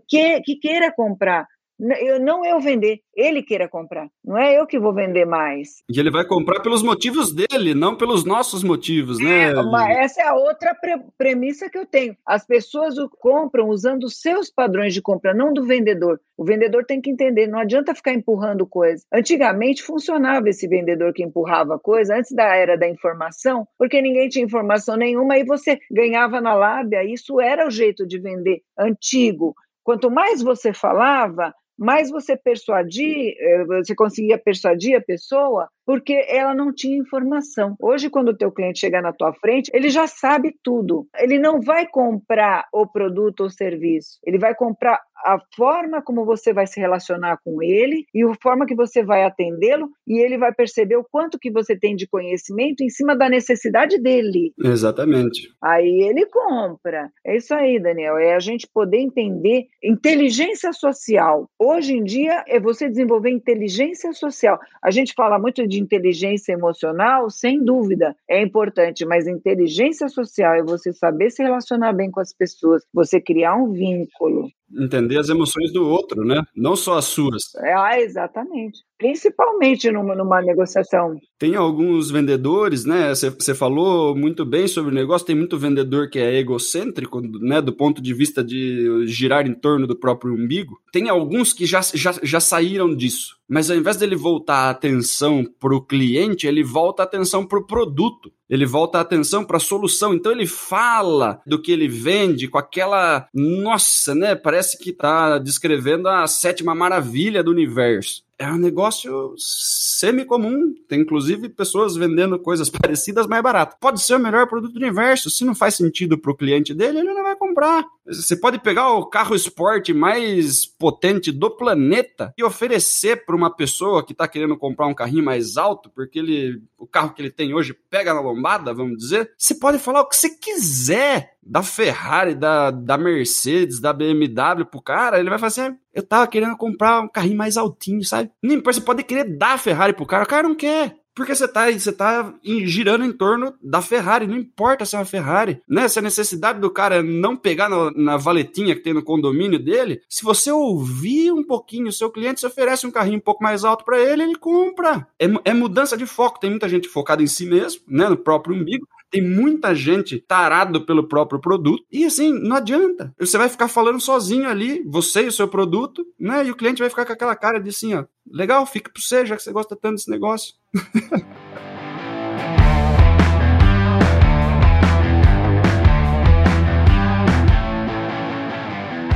que, que queira comprar. Eu, não eu vender, ele queira comprar. Não é eu que vou vender mais. E ele vai comprar pelos motivos dele, não pelos nossos motivos, né? É, mas essa é a outra pre premissa que eu tenho. As pessoas o compram usando os seus padrões de compra, não do vendedor. O vendedor tem que entender, não adianta ficar empurrando coisa. Antigamente funcionava esse vendedor que empurrava coisa, antes da era da informação, porque ninguém tinha informação nenhuma, e você ganhava na lábia, isso era o jeito de vender antigo. Quanto mais você falava, mais você persuadir, eh, você conseguia persuadir a pessoa porque ela não tinha informação. Hoje, quando o teu cliente chegar na tua frente, ele já sabe tudo. Ele não vai comprar o produto ou serviço, ele vai comprar a forma como você vai se relacionar com ele e a forma que você vai atendê-lo e ele vai perceber o quanto que você tem de conhecimento em cima da necessidade dele. Exatamente. Aí ele compra. É isso aí, Daniel, é a gente poder entender inteligência social. Hoje em dia é você desenvolver inteligência social. A gente fala muito de inteligência emocional, sem dúvida, é importante, mas inteligência social é você saber se relacionar bem com as pessoas, você criar um vínculo, entender as emoções do outro, né? Não só as suas. É, ah, exatamente. Principalmente numa, numa negociação. Tem alguns vendedores, né? Você falou muito bem sobre o negócio. Tem muito vendedor que é egocêntrico, né? Do ponto de vista de girar em torno do próprio umbigo. Tem alguns que já, já, já saíram disso. Mas ao invés dele voltar a atenção para o cliente, ele volta a atenção para o produto ele volta a atenção para a solução. Então ele fala do que ele vende com aquela, nossa, né? Parece que está descrevendo a sétima maravilha do universo é um negócio semi-comum. Tem inclusive pessoas vendendo coisas <laughs> parecidas mais barato. Pode ser o melhor produto do universo. Se não faz sentido para o cliente dele, ele não vai comprar. Você pode pegar o carro esporte mais potente do planeta e oferecer para uma pessoa que está querendo comprar um carrinho mais alto, porque ele, o carro que ele tem hoje pega na lombada, vamos dizer. Você pode falar o que você quiser da Ferrari, da, da Mercedes, da BMW pro cara, ele vai fazer assim, eu tava querendo comprar um carrinho mais altinho, sabe? Nem você pode querer dar a Ferrari pro cara, o cara não quer. Porque você tá, você tá girando em torno da Ferrari, não importa se é uma Ferrari, né? Se a necessidade do cara não pegar na, na valetinha que tem no condomínio dele, se você ouvir um pouquinho o seu cliente, você oferece um carrinho um pouco mais alto para ele, ele compra. É, é mudança de foco. Tem muita gente focada em si mesmo, né? No próprio umbigo Tem muita gente tarado pelo próprio produto e assim, não adianta. Você vai ficar falando sozinho ali, você e o seu produto, né? E o cliente vai ficar com aquela cara de assim, ó, legal, fica para você, já que você gosta tanto desse negócio. <laughs>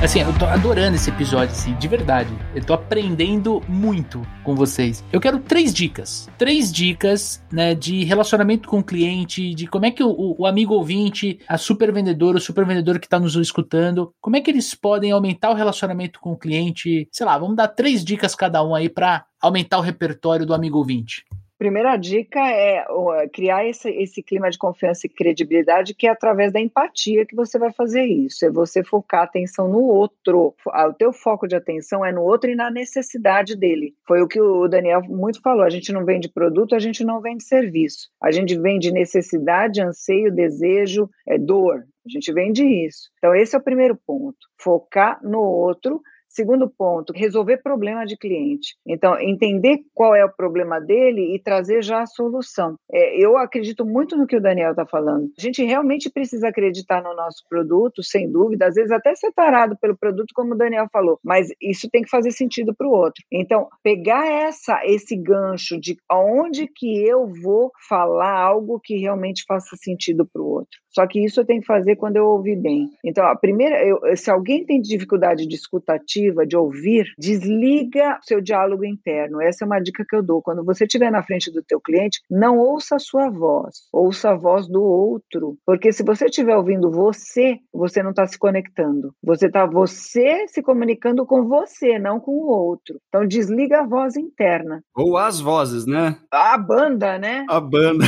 Assim, eu tô adorando esse episódio, assim, de verdade. Eu tô aprendendo muito com vocês. Eu quero três dicas. Três dicas, né, de relacionamento com o cliente, de como é que o, o amigo ouvinte, a super vendedor, o super vendedor que tá nos escutando, como é que eles podem aumentar o relacionamento com o cliente? Sei lá, vamos dar três dicas cada um aí para aumentar o repertório do amigo ouvinte. Primeira dica é criar esse, esse clima de confiança e credibilidade, que é através da empatia que você vai fazer isso. É você focar a atenção no outro. O teu foco de atenção é no outro e na necessidade dele. Foi o que o Daniel muito falou. A gente não vende produto, a gente não vende serviço. A gente vende necessidade, anseio, desejo, é dor. A gente vende isso. Então, esse é o primeiro ponto. Focar no outro Segundo ponto, resolver problema de cliente. Então, entender qual é o problema dele e trazer já a solução. É, eu acredito muito no que o Daniel está falando. A gente realmente precisa acreditar no nosso produto, sem dúvida, às vezes até separado pelo produto, como o Daniel falou, mas isso tem que fazer sentido para o outro. Então, pegar essa, esse gancho de aonde que eu vou falar algo que realmente faça sentido para o outro. Só que isso eu tenho que fazer quando eu ouvir bem. Então, a primeira, eu, se alguém tem dificuldade de escutativa, de ouvir, desliga seu diálogo interno. Essa é uma dica que eu dou. Quando você estiver na frente do teu cliente, não ouça a sua voz, ouça a voz do outro, porque se você estiver ouvindo você, você não está se conectando. Você está você se comunicando com você, não com o outro. Então desliga a voz interna. Ou as vozes, né? A banda, né? A banda.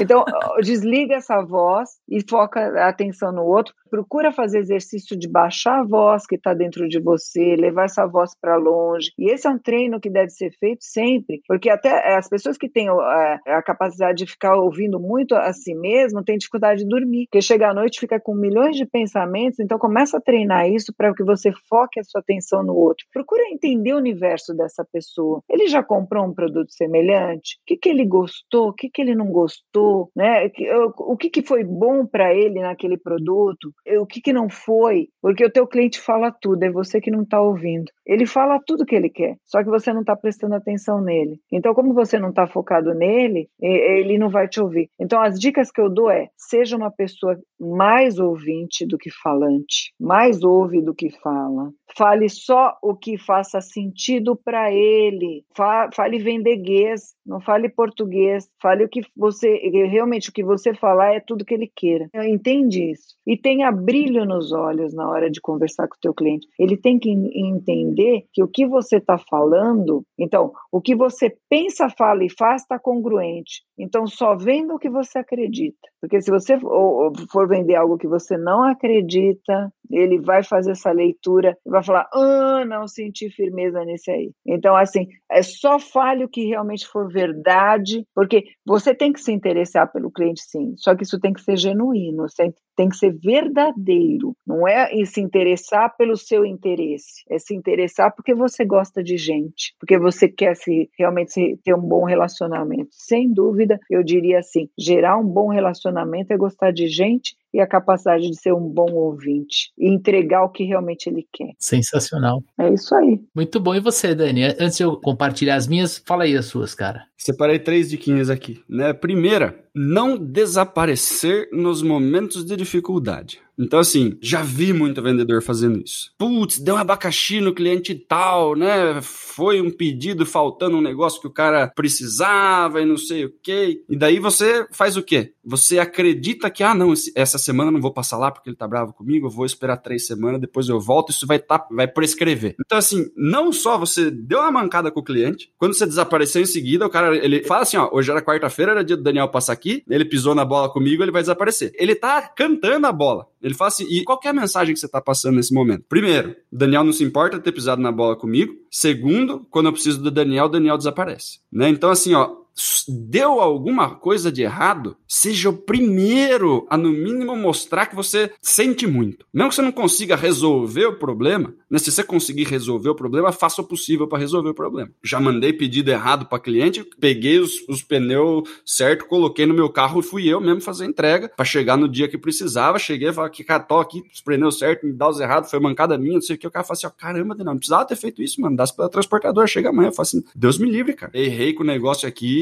Então, desliga essa voz e foca a atenção no outro. Procura fazer exercício de baixar a voz que está dentro de você, levar essa voz para longe. E esse é um treino que deve ser feito sempre, porque até as pessoas que têm a, a capacidade de ficar ouvindo muito a si mesmo têm dificuldade de dormir, porque chega à noite fica com milhões de pensamentos. Então, começa a treinar isso para que você foque a sua atenção no outro. Procura entender o universo dessa pessoa. Ele já comprou um produto semelhante? O que, que ele gostou? O que, que ele não gostou? né? O que, que foi bom para ele naquele produto, o que, que não foi, porque o teu cliente fala tudo, é você que não está ouvindo. Ele fala tudo que ele quer, só que você não está prestando atenção nele. Então, como você não está focado nele, ele não vai te ouvir. Então, as dicas que eu dou é: seja uma pessoa mais ouvinte do que falante, mais ouve do que fala. Fale só o que faça sentido para ele. Fale vendeguês, não fale português. Fale o que você realmente o que você falar é tudo que ele queira. Entende isso? E tenha brilho nos olhos na hora de conversar com o teu cliente. Ele tem que entender que o que você está falando, então, o que você pensa, fala e faz está congruente. Então, só venda o que você acredita. Porque se você for vender algo que você não acredita, ele vai fazer essa leitura e vai falar: ah, não senti firmeza nesse aí. Então, assim, é só fale o que realmente for verdade, porque você tem que se interessar pelo cliente, sim, só que isso tem que ser genuíno, tem que ser verdadeiro. Não é se interessar pelo seu interesse, é se interessar porque você gosta de gente, porque você quer se, realmente ter um bom relacionamento. Sem dúvida, eu diria assim: gerar um bom relacionamento é gostar de gente e a capacidade de ser um bom ouvinte e entregar o que realmente ele quer. Sensacional. É isso aí. Muito bom. E você, Dani? Antes de eu compartilhar as minhas, fala aí as suas, cara. Separei três diquinhas aqui. Né? Primeira, não desaparecer nos momentos de dificuldade. Então, assim, já vi muito vendedor fazendo isso. Putz, deu um abacaxi no cliente tal, né? Foi um pedido faltando um negócio que o cara precisava e não sei o quê. E daí você faz o quê? Você acredita que, ah, não, essa semana não vou passar lá porque ele tá bravo comigo, eu vou esperar três semanas, depois eu volto, isso vai, tá, vai prescrever. Então, assim, não só você deu uma mancada com o cliente, quando você desapareceu em seguida, o cara, ele fala assim, ó, hoje era quarta-feira, era dia do Daniel passar aqui, ele pisou na bola comigo, ele vai desaparecer. Ele tá cantando a bola. Ele fala assim, e qual é a mensagem que você tá passando nesse momento? Primeiro, Daniel não se importa ter pisado na bola comigo. Segundo, quando eu preciso do Daniel, o Daniel desaparece. Né? Então, assim, ó, deu alguma coisa de errado, seja o primeiro a, no mínimo, mostrar que você sente muito. Mesmo que você não consiga resolver o problema, né? se você conseguir resolver o problema, faça o possível para resolver o problema. Já mandei pedido errado para cliente, peguei os, os pneus certo, coloquei no meu carro e fui eu mesmo fazer a entrega para chegar no dia que precisava. Cheguei e falei que cató aqui, os pneus certos, me dá os errados, foi mancada minha, não sei o que. O cara falou assim: ó, caramba, não precisava ter feito isso, mano. Dá pela transportadora, chega amanhã. Eu falo assim: Deus me livre, cara. Errei com o negócio aqui,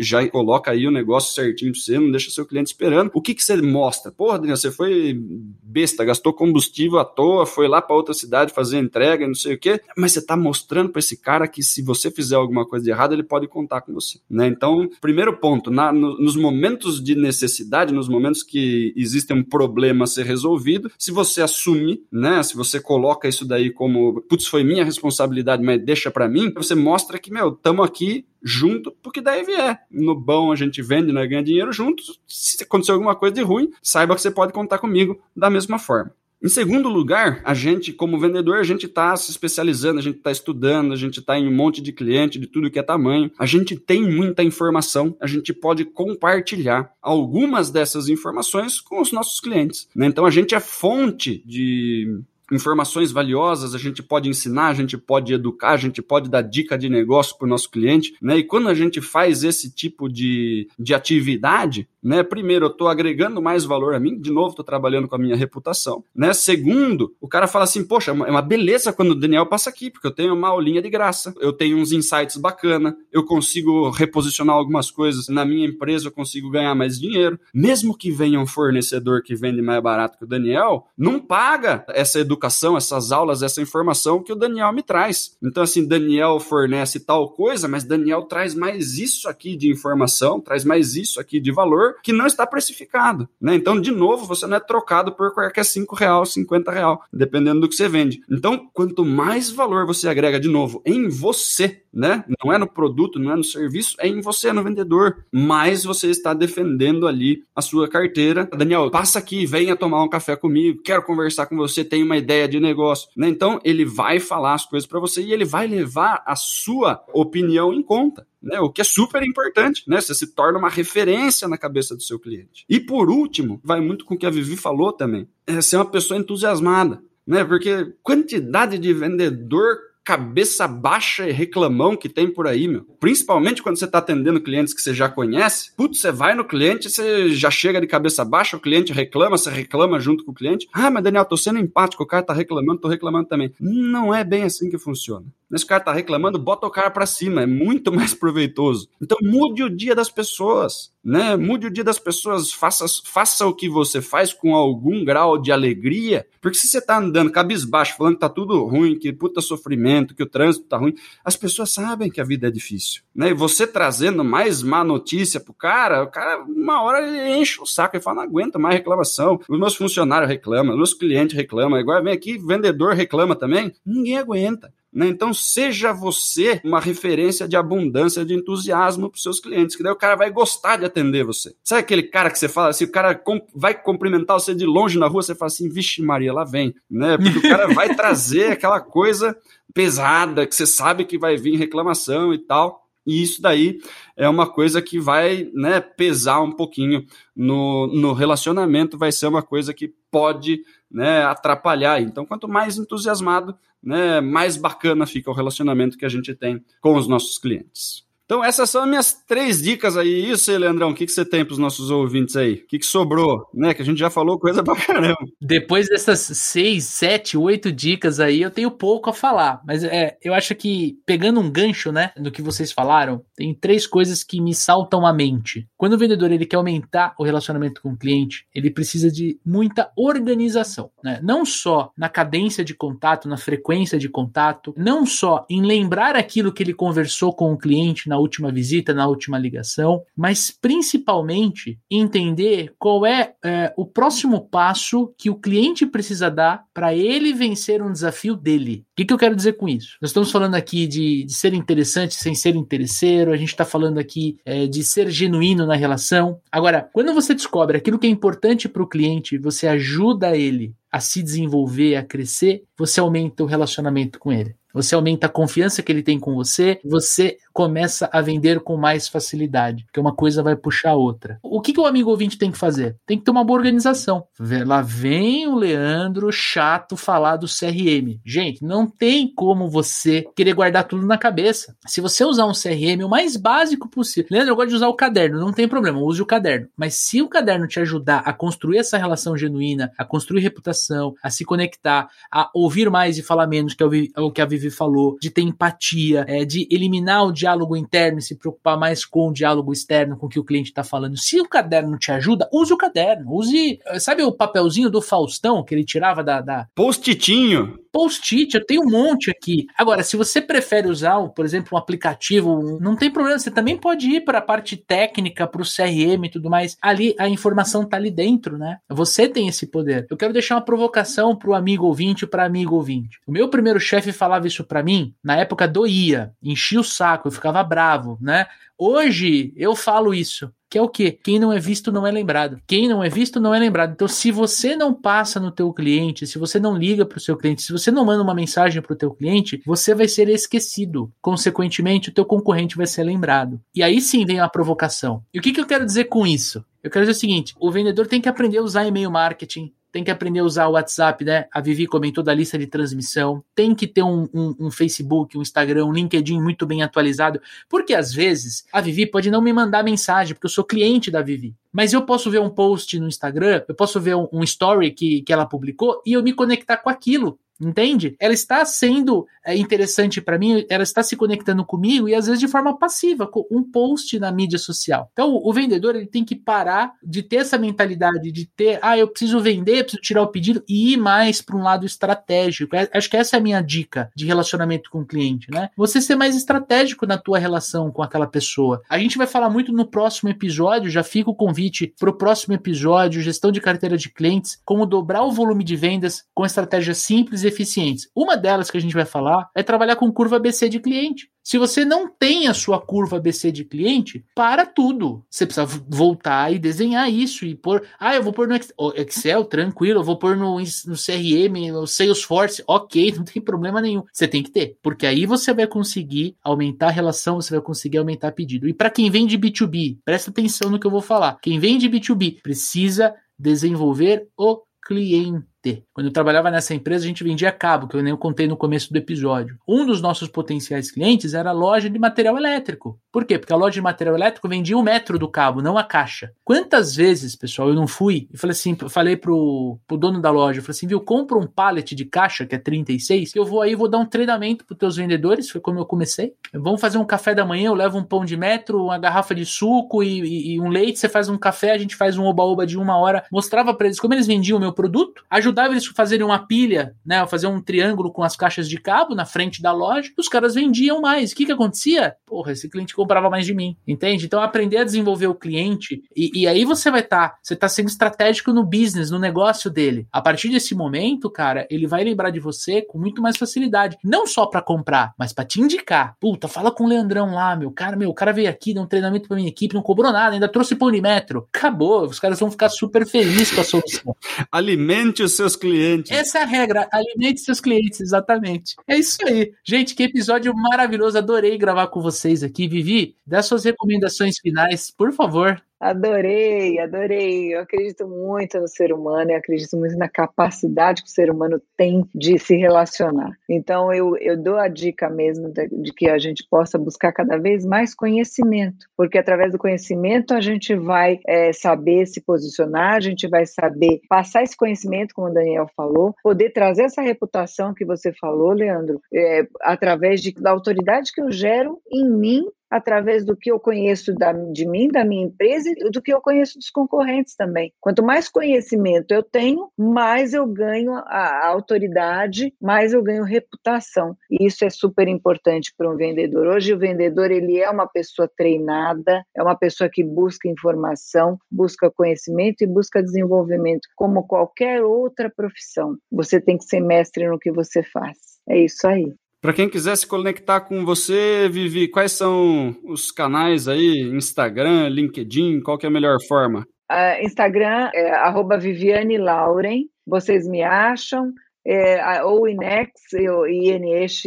já coloca aí o negócio certinho pra você, não deixa seu cliente esperando. O que que você mostra? Porra, Daniel, você foi besta, gastou combustível à toa, foi lá para outra cidade fazer entrega, não sei o quê, mas você tá mostrando para esse cara que se você fizer alguma coisa de errado, ele pode contar com você, né? Então, primeiro ponto, na, no, nos momentos de necessidade, nos momentos que existe um problema a ser resolvido, se você assume, né, se você coloca isso daí como, putz, foi minha responsabilidade, mas deixa para mim, você mostra que, meu, estamos aqui junto, porque daí vier. No bom a gente vende, né, ganha dinheiro juntos. Se acontecer alguma coisa de ruim, saiba que você pode contar comigo da mesma forma. Em segundo lugar, a gente, como vendedor, a gente está se especializando, a gente está estudando, a gente está em um monte de cliente de tudo que é tamanho. A gente tem muita informação, a gente pode compartilhar algumas dessas informações com os nossos clientes. Né? Então a gente é fonte de informações valiosas, a gente pode ensinar, a gente pode educar, a gente pode dar dica de negócio para o nosso cliente, né? E quando a gente faz esse tipo de, de atividade, né? Primeiro, eu estou agregando mais valor a mim, de novo, estou trabalhando com a minha reputação, né? Segundo, o cara fala assim, poxa, é uma beleza quando o Daniel passa aqui, porque eu tenho uma aulinha de graça, eu tenho uns insights bacana, eu consigo reposicionar algumas coisas na minha empresa, eu consigo ganhar mais dinheiro. Mesmo que venha um fornecedor que vende mais barato que o Daniel, não paga essa educação educação, essas aulas, essa informação que o Daniel me traz. Então, assim, Daniel fornece tal coisa, mas Daniel traz mais isso aqui de informação, traz mais isso aqui de valor que não está precificado. Né? Então, de novo, você não é trocado por qualquer 5 real, 50 real, dependendo do que você vende. Então, quanto mais valor você agrega de novo em você, né? Não é no produto, não é no serviço, é em você, é no vendedor. Mais você está defendendo ali a sua carteira. Daniel, passa aqui, venha tomar um café comigo, quero conversar com você, tenho uma ideia de negócio. Né? Então, ele vai falar as coisas para você e ele vai levar a sua opinião em conta. Né, o que é super importante, né? Você se torna uma referência na cabeça do seu cliente. E por último, vai muito com o que a Vivi falou também, é ser uma pessoa entusiasmada, né? Porque quantidade de vendedor cabeça baixa e reclamão que tem por aí, meu. Principalmente quando você está atendendo clientes que você já conhece. Putz, você vai no cliente, você já chega de cabeça baixa, o cliente reclama, você reclama junto com o cliente. Ah, mas Daniel, tô sendo empático, o cara tá reclamando, tô reclamando também. Não é bem assim que funciona. Nesse cara tá reclamando, bota o cara para cima, é muito <laughs> mais proveitoso. Então mude o dia das pessoas, né? Mude o dia das pessoas, faça, faça o que você faz com algum grau de alegria, porque se você tá andando cabisbaixo, falando que tá tudo ruim, que puta sofrimento, que o trânsito tá ruim, as pessoas sabem que a vida é difícil, né? E você trazendo mais má notícia pro cara, o cara, uma hora ele enche o saco e fala, não aguenta mais reclamação, os meus funcionários reclamam, os meus clientes reclamam, agora vem aqui, vendedor reclama também, ninguém aguenta. Né? Então, seja você uma referência de abundância, de entusiasmo para os seus clientes, que daí o cara vai gostar de atender você. Sabe aquele cara que você fala assim, o cara vai cumprimentar você de longe na rua, você fala assim, vixe Maria, lá vem, né? Porque o cara vai <laughs> trazer aquela coisa pesada, que você sabe que vai vir reclamação e tal. E isso daí é uma coisa que vai né, pesar um pouquinho no, no relacionamento, vai ser uma coisa que pode né, atrapalhar. Então, quanto mais entusiasmado, né, mais bacana fica o relacionamento que a gente tem com os nossos clientes. Então, essas são as minhas três dicas aí. Isso aí, Leandrão, o que, que você tem para os nossos ouvintes aí? O que, que sobrou? Né? Que a gente já falou coisa pra caramba. Depois dessas seis, sete, oito dicas aí, eu tenho pouco a falar. Mas é, eu acho que, pegando um gancho, né, do que vocês falaram, tem três coisas que me saltam à mente. Quando o vendedor ele quer aumentar o relacionamento com o cliente, ele precisa de muita organização. Né? Não só na cadência de contato, na frequência de contato, não só em lembrar aquilo que ele conversou com o cliente na última visita, na última ligação, mas principalmente entender qual é, é o próximo passo que o cliente precisa dar para ele vencer um desafio dele. O que, que, eu quero dizer com isso? Nós estamos falando aqui de, de ser interessante sem ser interesseiro, a gente está falando aqui é, de ser genuíno na relação. Agora, quando você descobre aquilo que é importante para o cliente, você ajuda ele a se desenvolver, a crescer, você aumenta o relacionamento com ele. Você aumenta a confiança que ele tem com você, você começa a vender com mais facilidade, porque uma coisa vai puxar a outra. O que, que o amigo ouvinte tem que fazer? Tem que ter uma boa organização. Lá vem o Leandro chato falar do CRM. Gente, não tem como você querer guardar tudo na cabeça. Se você usar um CRM o mais básico possível, Leandro, eu gosto de usar o caderno, não tem problema, use o caderno. Mas se o caderno te ajudar a construir essa relação genuína, a construir reputação, a se conectar, a ouvir mais e falar menos, que é o que a Vivi falou, de ter empatia, é, de eliminar o diálogo interno e se preocupar mais com o diálogo externo, com o que o cliente está falando. Se o caderno te ajuda, use o caderno. Use, sabe o papelzinho do Faustão que ele tirava da. da... Post-itinho. Post-it, eu tenho um monte aqui. Agora, se você prefere usar, por exemplo, um aplicativo, não tem problema. Você também pode ir para a parte técnica, para o CRM e tudo mais. Ali, a informação tá ali dentro, né? Você tem esse poder. Eu quero deixar uma provocação para o amigo ouvinte, para amigo ouvinte. O meu primeiro chefe falava isso para mim, na época doía, enchia o saco, eu ficava bravo, né? Hoje eu falo isso que é o quê? Quem não é visto não é lembrado. Quem não é visto não é lembrado. Então, se você não passa no teu cliente, se você não liga para o seu cliente, se você não manda uma mensagem para o teu cliente, você vai ser esquecido. Consequentemente, o teu concorrente vai ser lembrado. E aí sim vem a provocação. E o que, que eu quero dizer com isso? Eu quero dizer o seguinte: o vendedor tem que aprender a usar e-mail marketing, tem que aprender a usar o WhatsApp, né? A Vivi comentou da lista de transmissão. Tem que ter um, um, um, Facebook, um Instagram, um LinkedIn muito bem atualizado. Porque às vezes a Vivi pode não me mandar mensagem, porque eu sou cliente da Vivi. Mas eu posso ver um post no Instagram, eu posso ver um, um story que, que ela publicou e eu me conectar com aquilo. Entende? Ela está sendo é, interessante para mim, ela está se conectando comigo e às vezes de forma passiva, com um post na mídia social. Então, o vendedor ele tem que parar de ter essa mentalidade de ter, ah, eu preciso vender, preciso tirar o pedido e ir mais para um lado estratégico. É, acho que essa é a minha dica de relacionamento com o cliente, né? Você ser mais estratégico na tua relação com aquela pessoa. A gente vai falar muito no próximo episódio, já fica o convite para o próximo episódio, gestão de carteira de clientes, como dobrar o volume de vendas com estratégias simples eficientes. Uma delas que a gente vai falar é trabalhar com curva ABC de cliente. Se você não tem a sua curva ABC de cliente, para tudo. Você precisa voltar e desenhar isso e pôr. Ah, eu vou pôr no Excel, tranquilo, eu vou pôr no, no CRM, no Salesforce, ok, <laughs> não tem problema nenhum. Você tem que ter, porque aí você vai conseguir aumentar a relação, você vai conseguir aumentar pedido. E para quem vende B2B, presta atenção no que eu vou falar. Quem vende B2B precisa desenvolver o cliente Quando eu trabalhava nessa empresa, a gente vendia cabo, que eu nem contei no começo do episódio. Um dos nossos potenciais clientes era a loja de material elétrico. Por quê? Porque a loja de material elétrico vendia o metro do cabo, não a caixa. Quantas vezes, pessoal, eu não fui e falei assim, falei pro, pro dono da loja, falei assim, viu, compra um pallet de caixa, que é 36, que eu vou aí, vou dar um treinamento pros teus vendedores, foi como eu comecei. Vamos fazer um café da manhã, eu levo um pão de metro, uma garrafa de suco e, e, e um leite, você faz um café, a gente faz um oba-oba de uma hora. Mostrava para eles como eles vendiam o meu produto, ajudava ajudava eles a fazerem uma pilha, né? Fazer um triângulo com as caixas de cabo na frente da loja, os caras vendiam mais. O que que acontecia? Porra, esse cliente comprava mais de mim, entende? Então aprender a desenvolver o cliente e, e aí você vai estar, tá, você tá sendo estratégico no business, no negócio dele. A partir desse momento, cara, ele vai lembrar de você com muito mais facilidade, não só para comprar, mas para te indicar. Puta, fala com o Leandrão lá, meu cara, meu, o cara veio aqui, deu um treinamento pra minha equipe, não cobrou nada, ainda trouxe pão de metro. Acabou, os caras vão ficar super felizes com a solução. <laughs> Alimente o seu seus clientes. Essa é a regra. Alimente seus clientes, exatamente. É isso aí. Gente, que episódio maravilhoso. Adorei gravar com vocês aqui. Vivi, dá suas recomendações finais, por favor. Adorei, adorei. Eu acredito muito no ser humano, eu acredito muito na capacidade que o ser humano tem de se relacionar. Então, eu, eu dou a dica mesmo de, de, que a gente possa buscar cada vez mais conhecimento, porque através do conhecimento a gente vai é, saber se posicionar, a gente vai saber passar esse conhecimento, como o Daniel falou, poder trazer essa reputação que você falou, Leandro, é, através de, da autoridade que eu gero em mim através do que eu conheço da, de mim, da minha empresa e do que eu conheço dos concorrentes também. Quanto mais conhecimento eu tenho, mais eu ganho a, a autoridade, mais eu ganho reputação. E isso é super importante para um vendedor. Hoje o vendedor ele é uma pessoa treinada, é uma pessoa que busca informação, busca conhecimento e busca desenvolvimento, como qualquer outra profissão. Você tem que ser mestre no que você faz. É isso aí. Para quem quiser se conectar com você, Vivi, quais são os canais aí? Instagram, LinkedIn, qual que é a melhor forma? Uh, Instagram é arroba Viviane Lauren, vocês me acham. é, ou INEX, ou INEXH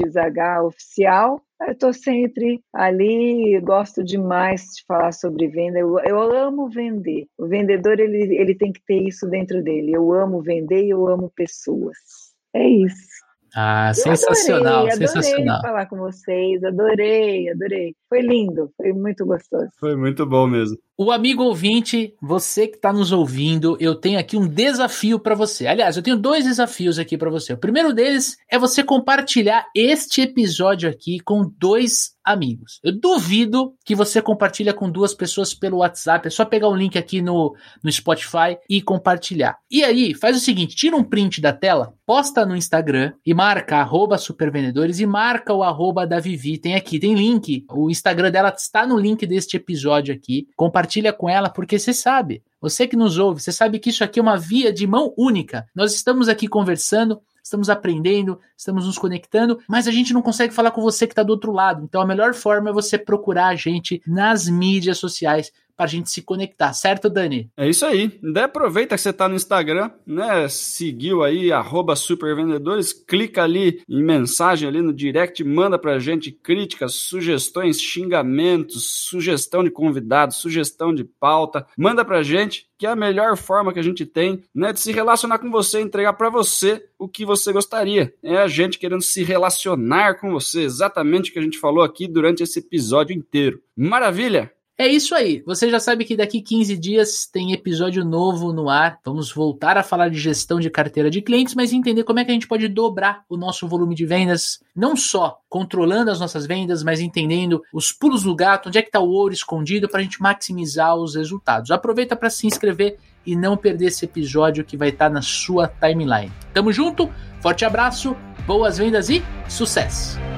oficial, eu estou sempre ali, gosto demais de falar sobre venda. Eu, eu, amo vender. O vendedor ele, ele tem que ter isso dentro dele. Eu amo vender e eu amo pessoas. É isso. Ah, sensacional, adorei, sensacional. Adorei falar com vocês, adorei, adorei. Foi lindo, foi muito gostoso. Foi muito bom mesmo. O amigo ouvinte, você que está nos ouvindo, eu tenho aqui um desafio para você. Aliás, eu tenho dois desafios aqui para você. O primeiro deles é você compartilhar este episódio aqui com dois amigos. Eu duvido que você compartilha com duas pessoas pelo WhatsApp. É só pegar o link aqui no, no Spotify e compartilhar. E aí, faz o seguinte: tira um print da tela, posta no Instagram e marca arroba supervendedores e marca o arroba da Vivi. Tem aqui, tem link. O Instagram dela está no link deste episódio aqui. Compartilha com ela, porque você sabe. Você que nos ouve, você sabe que isso aqui é uma via de mão única. Nós estamos aqui conversando, estamos aprendendo, estamos nos conectando, mas a gente não consegue falar com você que está do outro lado. Então a melhor forma é você procurar a gente nas mídias sociais para a gente se conectar, certo, Dani? É isso aí. Daí aproveita que você está no Instagram, né? Seguiu aí, supervendedores, clica ali em mensagem ali no direct, manda para a gente críticas, sugestões, xingamentos, sugestão de convidados, sugestão de pauta, manda para a gente que é a melhor forma que a gente tem, né, de se relacionar com você, entregar para você o que você gostaria. É a gente querendo se relacionar com você, exatamente o que a gente falou aqui durante esse episódio inteiro. Maravilha! É isso aí. Você já sabe que daqui 15 dias tem episódio novo no ar. Vamos voltar a falar de gestão de carteira de clientes, mas entender como é que a gente pode dobrar o nosso volume de vendas, não só controlando as nossas vendas, mas entendendo os pulos do gato, onde é que está o ouro escondido para a gente maximizar os resultados. Aproveita para se inscrever e não perder esse episódio que vai estar tá na sua timeline. Tamo junto, forte abraço, boas vendas e sucesso!